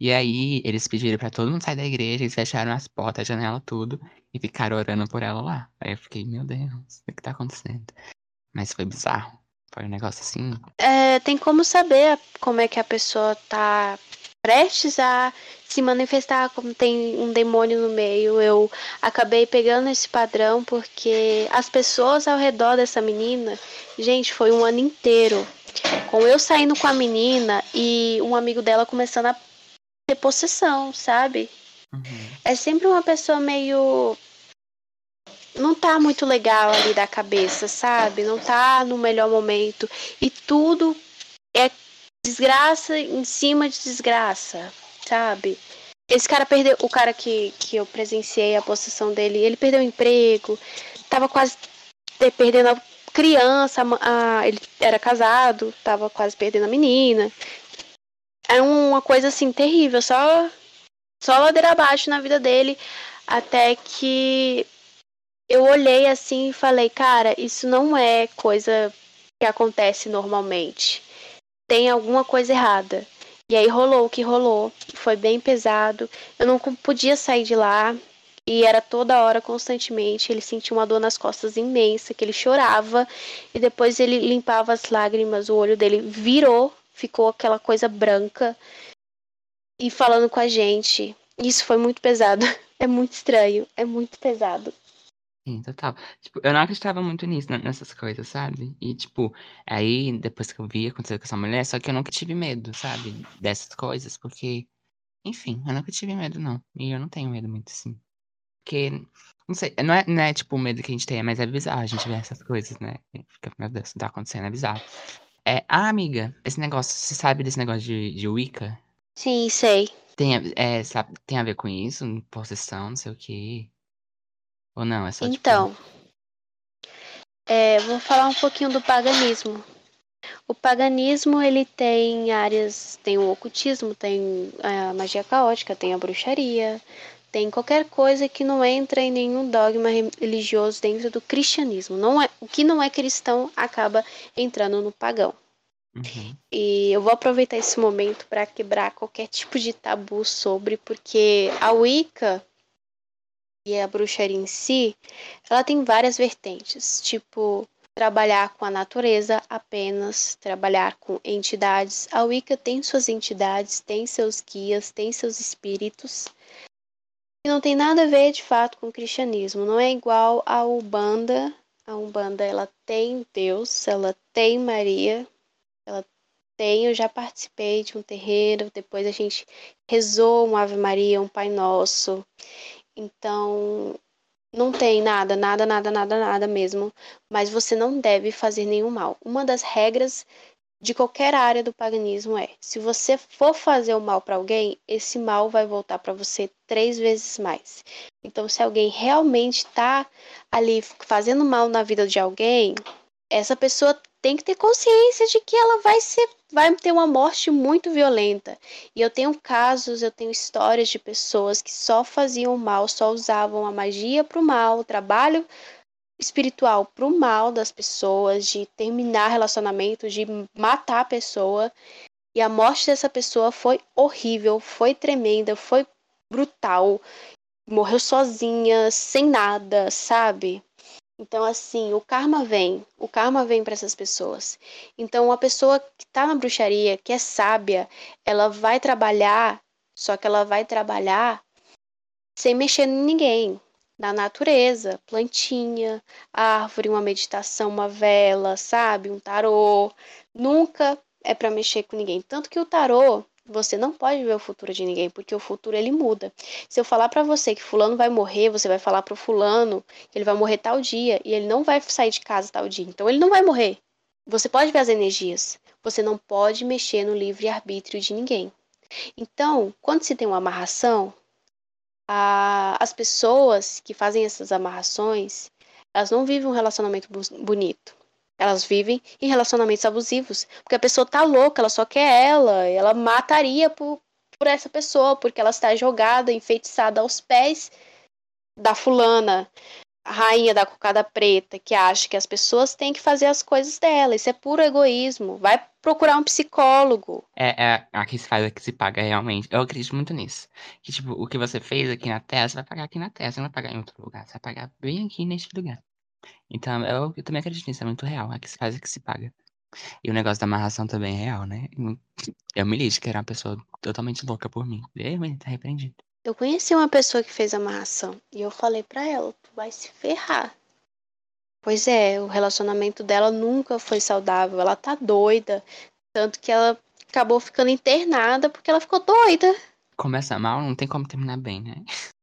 Speaker 1: E aí eles pediram para todo mundo sair da igreja, eles fecharam as portas, a janela, tudo, e ficaram orando por ela lá. Aí eu fiquei, meu Deus, o que tá acontecendo? Mas foi bizarro. Foi um negócio assim.
Speaker 2: É, tem como saber como é que a pessoa tá prestes a se manifestar como tem um demônio no meio. Eu acabei pegando esse padrão porque as pessoas ao redor dessa menina, gente, foi um ano inteiro. Com eu saindo com a menina e um amigo dela começando a ter possessão, sabe? Uhum. É sempre uma pessoa meio. Não tá muito legal ali da cabeça, sabe? Não tá no melhor momento. E tudo é desgraça em cima de desgraça, sabe? Esse cara perdeu, o cara que, que eu presenciei a possessão dele, ele perdeu o emprego, tava quase perdendo a criança, a, a, ele era casado, tava quase perdendo a menina. Era uma coisa assim terrível, só só ladeira abaixo na vida dele, até que eu olhei assim e falei, cara, isso não é coisa que acontece normalmente tem alguma coisa errada. E aí rolou o que rolou, foi bem pesado. Eu não podia sair de lá e era toda hora, constantemente. Ele sentia uma dor nas costas imensa, que ele chorava e depois ele limpava as lágrimas, o olho dele virou, ficou aquela coisa branca e falando com a gente. Isso foi muito pesado. É muito estranho, é muito pesado.
Speaker 1: Sim, total. Tipo, eu não acreditava muito nisso, nessas coisas, sabe? E, tipo, aí, depois que eu vi acontecer com essa mulher, só que eu nunca tive medo, sabe? Dessas coisas, porque, enfim, eu nunca tive medo, não. E eu não tenho medo muito, assim. Porque, não sei, não é, não é tipo o medo que a gente tem, mas é bizarro a gente ver essas coisas, né? Fica, meu Deus, tá acontecendo, é bizarro. É, ah, amiga, esse negócio, você sabe desse negócio de, de Wicca?
Speaker 2: Sim, sei.
Speaker 1: Tem, é, sabe, tem a ver com isso? Possessão, não sei o quê. Ou não? É só
Speaker 2: tipo Então, tipo... é, vou falar um pouquinho do paganismo. O paganismo ele tem áreas, tem o ocultismo, tem a magia caótica, tem a bruxaria, tem qualquer coisa que não entra em nenhum dogma religioso dentro do cristianismo. Não é, o que não é cristão acaba entrando no pagão. Uhum. E eu vou aproveitar esse momento para quebrar qualquer tipo de tabu sobre, porque a Wicca e a bruxaria em si, ela tem várias vertentes, tipo trabalhar com a natureza apenas, trabalhar com entidades. A Wicca tem suas entidades, tem seus guias, tem seus espíritos. E não tem nada a ver de fato com o cristianismo, não é igual a Umbanda. A Umbanda ela tem Deus, ela tem Maria, ela tem, eu já participei de um terreiro, depois a gente rezou um Ave Maria, um Pai Nosso. Então, não tem nada, nada, nada, nada, nada mesmo. Mas você não deve fazer nenhum mal. Uma das regras de qualquer área do paganismo é: se você for fazer o mal para alguém, esse mal vai voltar para você três vezes mais. Então, se alguém realmente está ali fazendo mal na vida de alguém, essa pessoa tem que ter consciência de que ela vai ser vai ter uma morte muito violenta. E eu tenho casos, eu tenho histórias de pessoas que só faziam mal, só usavam a magia para o mal, o trabalho espiritual para o mal das pessoas, de terminar relacionamento, de matar a pessoa. E a morte dessa pessoa foi horrível, foi tremenda, foi brutal. Morreu sozinha, sem nada, sabe? Então, assim, o karma vem, o karma vem para essas pessoas. Então, uma pessoa que está na bruxaria, que é sábia, ela vai trabalhar, só que ela vai trabalhar sem mexer em ninguém, na natureza, plantinha, árvore, uma meditação, uma vela, sabe, um tarô. Nunca é para mexer com ninguém. Tanto que o tarô, você não pode ver o futuro de ninguém, porque o futuro ele muda. Se eu falar para você que fulano vai morrer, você vai falar pro fulano que ele vai morrer tal dia e ele não vai sair de casa tal dia. Então ele não vai morrer. Você pode ver as energias. Você não pode mexer no livre arbítrio de ninguém. Então, quando se tem uma amarração, a, as pessoas que fazem essas amarrações, elas não vivem um relacionamento bonito. Elas vivem em relacionamentos abusivos. Porque a pessoa tá louca, ela só quer ela. Ela mataria por, por essa pessoa, porque ela está jogada, enfeitiçada aos pés da fulana, rainha da cocada preta, que acha que as pessoas têm que fazer as coisas dela. Isso é puro egoísmo. Vai procurar um psicólogo.
Speaker 1: É, é a que se faz, a que se paga realmente. Eu acredito muito nisso. Que, tipo, o que você fez aqui na Terra, você vai pagar aqui na Terra. Você não vai pagar em outro lugar. Você vai pagar bem aqui neste lugar. Então, eu, eu também acredito nisso, é muito real. A que se faz, a que se paga. E o negócio da amarração também é real, né? Eu me lixo que era uma pessoa totalmente louca por mim. Eu, ele tá repreendido.
Speaker 2: Eu conheci uma pessoa que fez amarração e eu falei para ela, tu vai se ferrar. Pois é, o relacionamento dela nunca foi saudável, ela tá doida, tanto que ela acabou ficando internada porque ela ficou doida.
Speaker 1: Começa mal, não tem como terminar bem, né?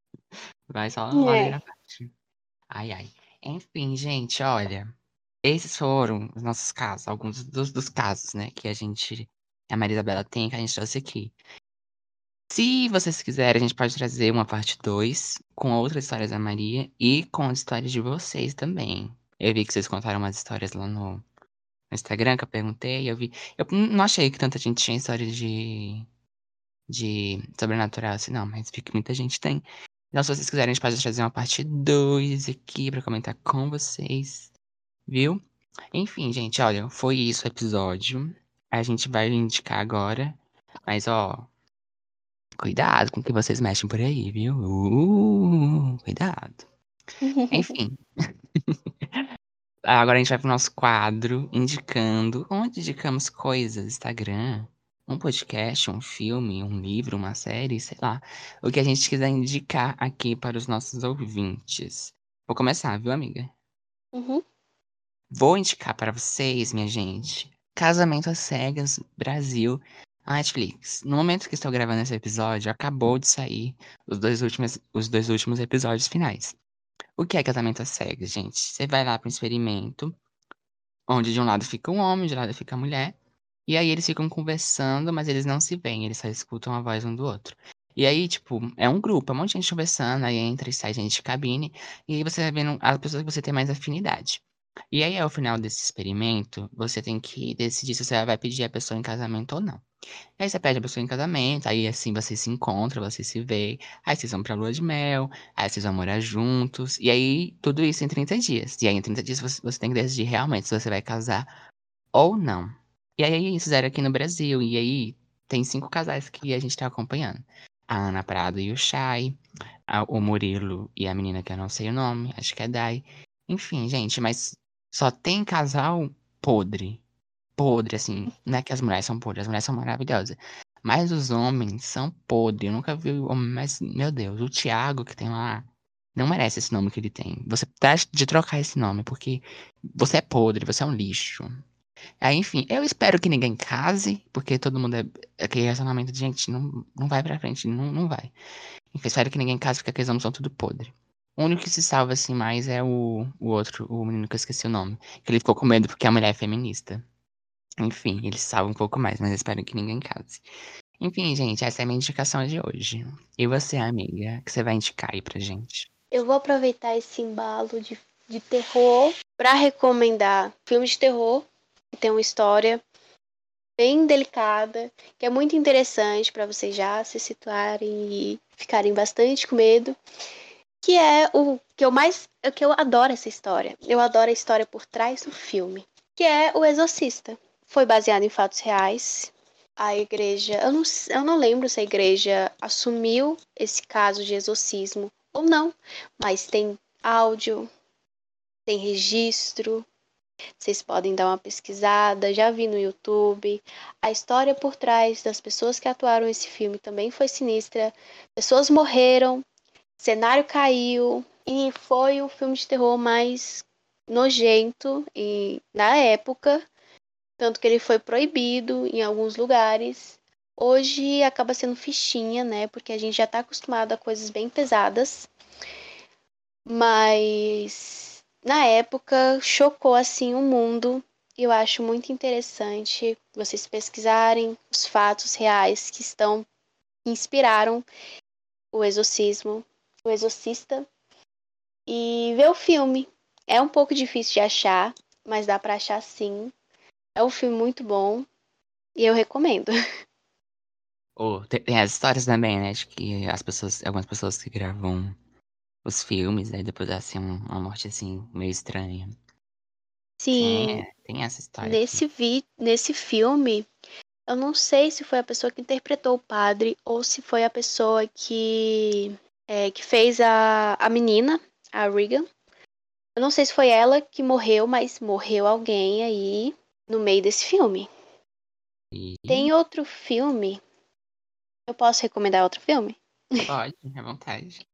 Speaker 1: Vai só
Speaker 2: é.
Speaker 1: parte. Ai, ai. Enfim, gente, olha. Esses foram os nossos casos, alguns dos, dos casos, né, que a gente, a Maria Isabela tem, que a gente trouxe aqui. Se vocês quiserem, a gente pode trazer uma parte 2 com outras histórias da Maria e com as histórias de vocês também. Eu vi que vocês contaram umas histórias lá no, no Instagram que eu perguntei, eu vi. Eu não achei que tanta gente tinha história de. de sobrenatural assim, não, mas vi que muita gente tem. Então, se vocês quiserem, a gente pode trazer uma parte 2 aqui pra comentar com vocês. Viu? Enfim, gente, olha, foi isso o episódio. A gente vai indicar agora. Mas, ó, Cuidado com o que vocês mexem por aí, viu? Uh, cuidado. Enfim. Agora a gente vai pro nosso quadro indicando onde indicamos coisas, Instagram, um podcast, um filme, um livro, uma série, sei lá. O que a gente quiser indicar aqui para os nossos ouvintes. Vou começar, viu, amiga?
Speaker 2: Uhum.
Speaker 1: Vou indicar para vocês, minha gente, Casamento às Cegas Brasil Netflix. No momento que estou gravando esse episódio, acabou de sair os dois últimos, os dois últimos episódios finais. O que é casamento às cegas, gente? Você vai lá para um experimento, onde de um lado fica um homem, de um lado fica a mulher, e aí eles ficam conversando, mas eles não se veem, eles só escutam a voz um do outro. E aí, tipo, é um grupo, é um monte de gente conversando, aí entra e sai gente de cabine, e aí você vai vendo as pessoas que você tem mais afinidade. E aí, ao final desse experimento, você tem que decidir se você vai pedir a pessoa em casamento ou não. Aí você pede a pessoa em casamento, aí assim você se encontra, você se vê, aí vocês vão pra lua de mel, aí vocês vão morar juntos, e aí tudo isso em 30 dias. E aí em 30 dias você, você tem que decidir realmente se você vai casar ou não. E aí fizeram aqui no Brasil, e aí tem cinco casais que a gente tá acompanhando. A Ana Prado e o Chay, o Murilo e a menina que eu não sei o nome, acho que é Dai. Enfim, gente, mas só tem casal podre podre, assim. Não é que as mulheres são podres, as mulheres são maravilhosas. Mas os homens são podres. Eu nunca vi homem, mas, meu Deus, o Thiago que tem lá não merece esse nome que ele tem. Você tá de trocar esse nome, porque você é podre, você é um lixo. Aí, enfim, eu espero que ninguém case, porque todo mundo é. Aquele relacionamento de gente não, não vai pra frente, não, não vai. Enfim, espero que ninguém case, porque aqueles homens são tudo podre. O único que se salva assim mais é o, o outro, o menino que eu esqueci o nome. Que ele ficou com medo porque a mulher é feminista. Enfim, eles sabem um pouco mais, mas espero que ninguém case. Enfim, gente, essa é a minha indicação de hoje. E você, amiga, que você vai indicar aí pra gente?
Speaker 2: Eu vou aproveitar esse embalo de, de terror para recomendar filmes de terror tem uma história bem delicada, que é muito interessante para vocês já se situarem e ficarem bastante com medo, que é o que eu mais, o que eu adoro essa história. Eu adoro a história por trás do filme, que é O Exorcista foi baseado em fatos reais. a igreja. Eu não, eu não lembro se a igreja assumiu esse caso de exorcismo ou não, mas tem áudio, tem registro. Vocês podem dar uma pesquisada, já vi no YouTube. A história por trás das pessoas que atuaram esse filme também foi sinistra. Pessoas morreram, cenário caiu e foi o filme de terror mais nojento e na época, tanto que ele foi proibido em alguns lugares. Hoje acaba sendo fichinha, né? Porque a gente já está acostumado a coisas bem pesadas. Mas na época chocou assim o mundo. Eu acho muito interessante vocês pesquisarem os fatos reais que estão que inspiraram o exorcismo, o exorcista e ver o filme. É um pouco difícil de achar, mas dá para achar sim. É um filme muito bom e eu recomendo.
Speaker 1: Oh, tem, tem as histórias também, né? De que as pessoas, algumas pessoas que gravam os filmes, aí depois assim uma morte assim meio estranha.
Speaker 2: Sim.
Speaker 1: Tem, tem essa história.
Speaker 2: Nesse vi, nesse filme, eu não sei se foi a pessoa que interpretou o padre ou se foi a pessoa que é, que fez a, a menina, a Regan. Eu não sei se foi ela que morreu, mas morreu alguém aí no meio desse filme.
Speaker 1: E...
Speaker 2: Tem outro filme eu posso recomendar outro filme?
Speaker 1: Pode, à vontade.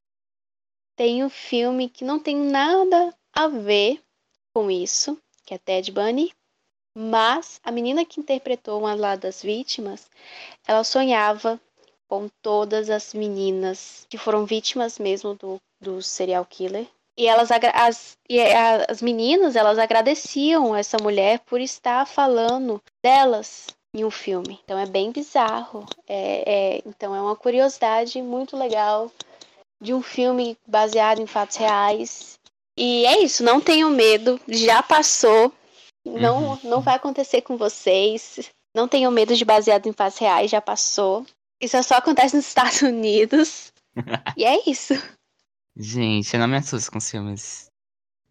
Speaker 2: Tem um filme que não tem nada a ver com isso, que é Ted Bunny, mas a menina que interpretou uma lá das vítimas, ela sonhava com todas as meninas que foram vítimas mesmo do, do serial killer. E elas as, e as meninas elas agradeciam essa mulher por estar falando delas em um filme. Então é bem bizarro. É, é, então é uma curiosidade muito legal de um filme baseado em fatos reais. E é isso, não tenham medo, já passou. Não, uhum. não vai acontecer com vocês. Não tenham medo de baseado em fatos reais, já passou. Isso só acontece nos Estados Unidos. e é isso.
Speaker 1: Gente, eu não me assusto com filmes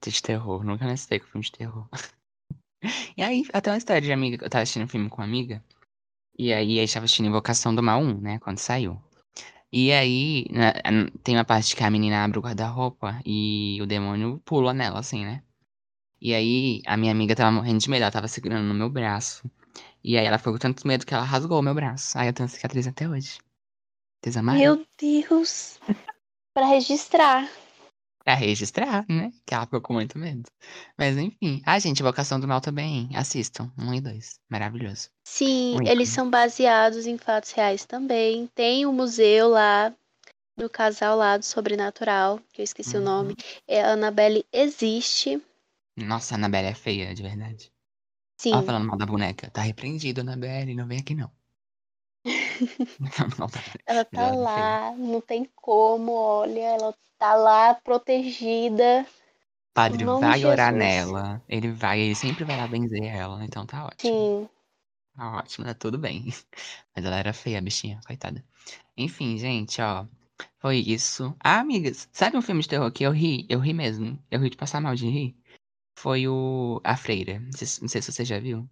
Speaker 1: de terror. Nunca me assustei com filme de terror. E aí, até uma história de amiga, eu tava assistindo um filme com uma amiga, e aí a gente tava assistindo Invocação do Mal 1, né, quando saiu. E aí, na, tem uma parte que a menina abre o guarda-roupa e o demônio pula nela, assim, né? E aí, a minha amiga tava morrendo de medo, ela tava segurando no meu braço. E aí, ela ficou com tanto medo que ela rasgou o meu braço. Aí eu tenho cicatriz até hoje. Cicatriz
Speaker 2: Meu Deus! pra registrar
Speaker 1: pra registrar, né? Que ela ficou com muito medo. Mas enfim. Ah, gente, Vocação do Mal também. Assistam. Um e dois. Maravilhoso.
Speaker 2: Sim, eles são baseados em fatos reais também. Tem o um museu lá do casal lá do Sobrenatural, que eu esqueci uhum. o nome. É a Annabelle Existe.
Speaker 1: Nossa, a Annabelle é feia, de verdade.
Speaker 2: Sim.
Speaker 1: Ela falando mal da boneca. Tá repreendido, Annabelle. Não vem aqui, não.
Speaker 2: ela tá lá, não tem como, olha, ela tá lá protegida.
Speaker 1: Padre vai orar nela. Ele vai, ele sempre vai lá benzer ela, então tá ótimo.
Speaker 2: Sim.
Speaker 1: Tá ótimo, tá tudo bem. Mas ela era feia, a bichinha, coitada. Enfim, gente, ó. Foi isso. Ah, amigas, sabe um filme de terror que eu ri? Eu ri mesmo. Eu ri de passar mal de rir. Foi o A Freira. Não sei, não sei se você já viu.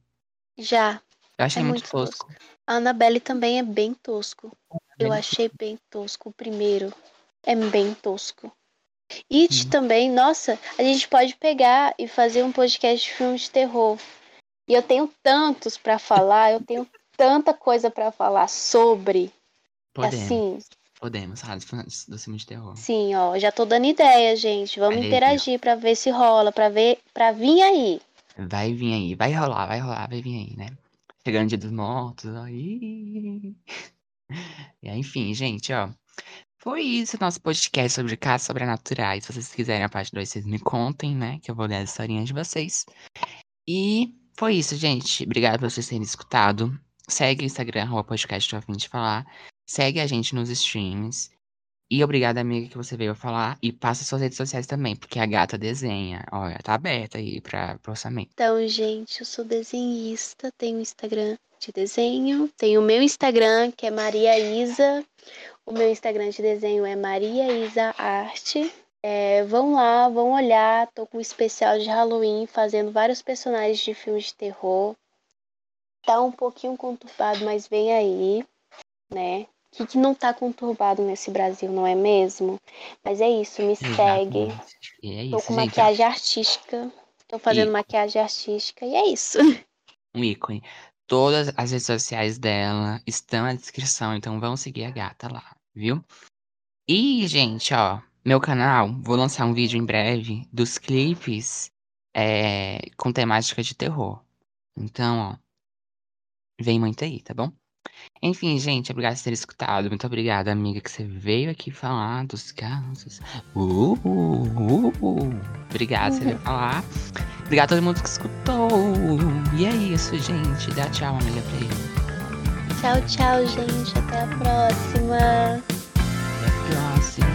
Speaker 2: Já.
Speaker 1: Eu achei é muito, muito tosco. tosco.
Speaker 2: A Annabelle também é bem tosco. Eu achei bem tosco o primeiro. É bem tosco. It hum. também, nossa, a gente pode pegar e fazer um podcast de filmes de terror. E eu tenho tantos para falar, eu tenho tanta coisa para falar sobre.
Speaker 1: Podemos.
Speaker 2: Assim,
Speaker 1: Podemos, falar do filme de terror.
Speaker 2: Sim, ó, já tô dando ideia, gente. Vamos interagir para ver se rola, para ver, para vir aí.
Speaker 1: Vai vir aí, vai rolar, vai rolar, vai vir aí, né? Chegando dia dos mortos, aí. Enfim, gente, ó. Foi isso, nosso podcast sobre casos sobrenaturais. Se vocês quiserem a parte 2, vocês me contem, né? Que eu vou ler as historinhas de vocês. E foi isso, gente. Obrigado por vocês terem escutado. Segue o Instagram, o podcast Tô Afim de Falar. Segue a gente nos streams. E obrigada, amiga, que você veio falar. E passa suas redes sociais também, porque a gata desenha. Olha, tá aberta aí para orçamento.
Speaker 2: Então, gente, eu sou desenhista, tenho Instagram de desenho. Tenho o meu Instagram, que é Maria Isa. O meu Instagram de desenho é Maria Isa Arte. É, vão lá, vão olhar. Tô com um especial de Halloween, fazendo vários personagens de filmes de terror. tá um pouquinho conturbado, mas vem aí, né? O que, não tá conturbado nesse Brasil, não é mesmo? Mas é isso, me segue.
Speaker 1: É
Speaker 2: Tô
Speaker 1: isso,
Speaker 2: com
Speaker 1: gente.
Speaker 2: maquiagem artística. Tô fazendo
Speaker 1: E-
Speaker 2: maquiagem artística e é isso.
Speaker 1: Um ícone. Todas as redes sociais dela estão na descrição, então vão seguir a gata lá, viu? E, gente, ó, meu canal, vou lançar um vídeo em breve dos clipes é, com temática de terror. Então, ó, vem muito aí, tá bom? Enfim, gente, obrigado por ter escutado. Muito obrigada, amiga, que você veio aqui falar dos casos. Uh, uh, uh. Obrigado por você veio falar. Obrigado a todo mundo que escutou. E é isso, gente. Dá tchau, amiga, pra ele.
Speaker 2: Tchau, tchau, gente. Até a próxima.
Speaker 1: Até a próxima.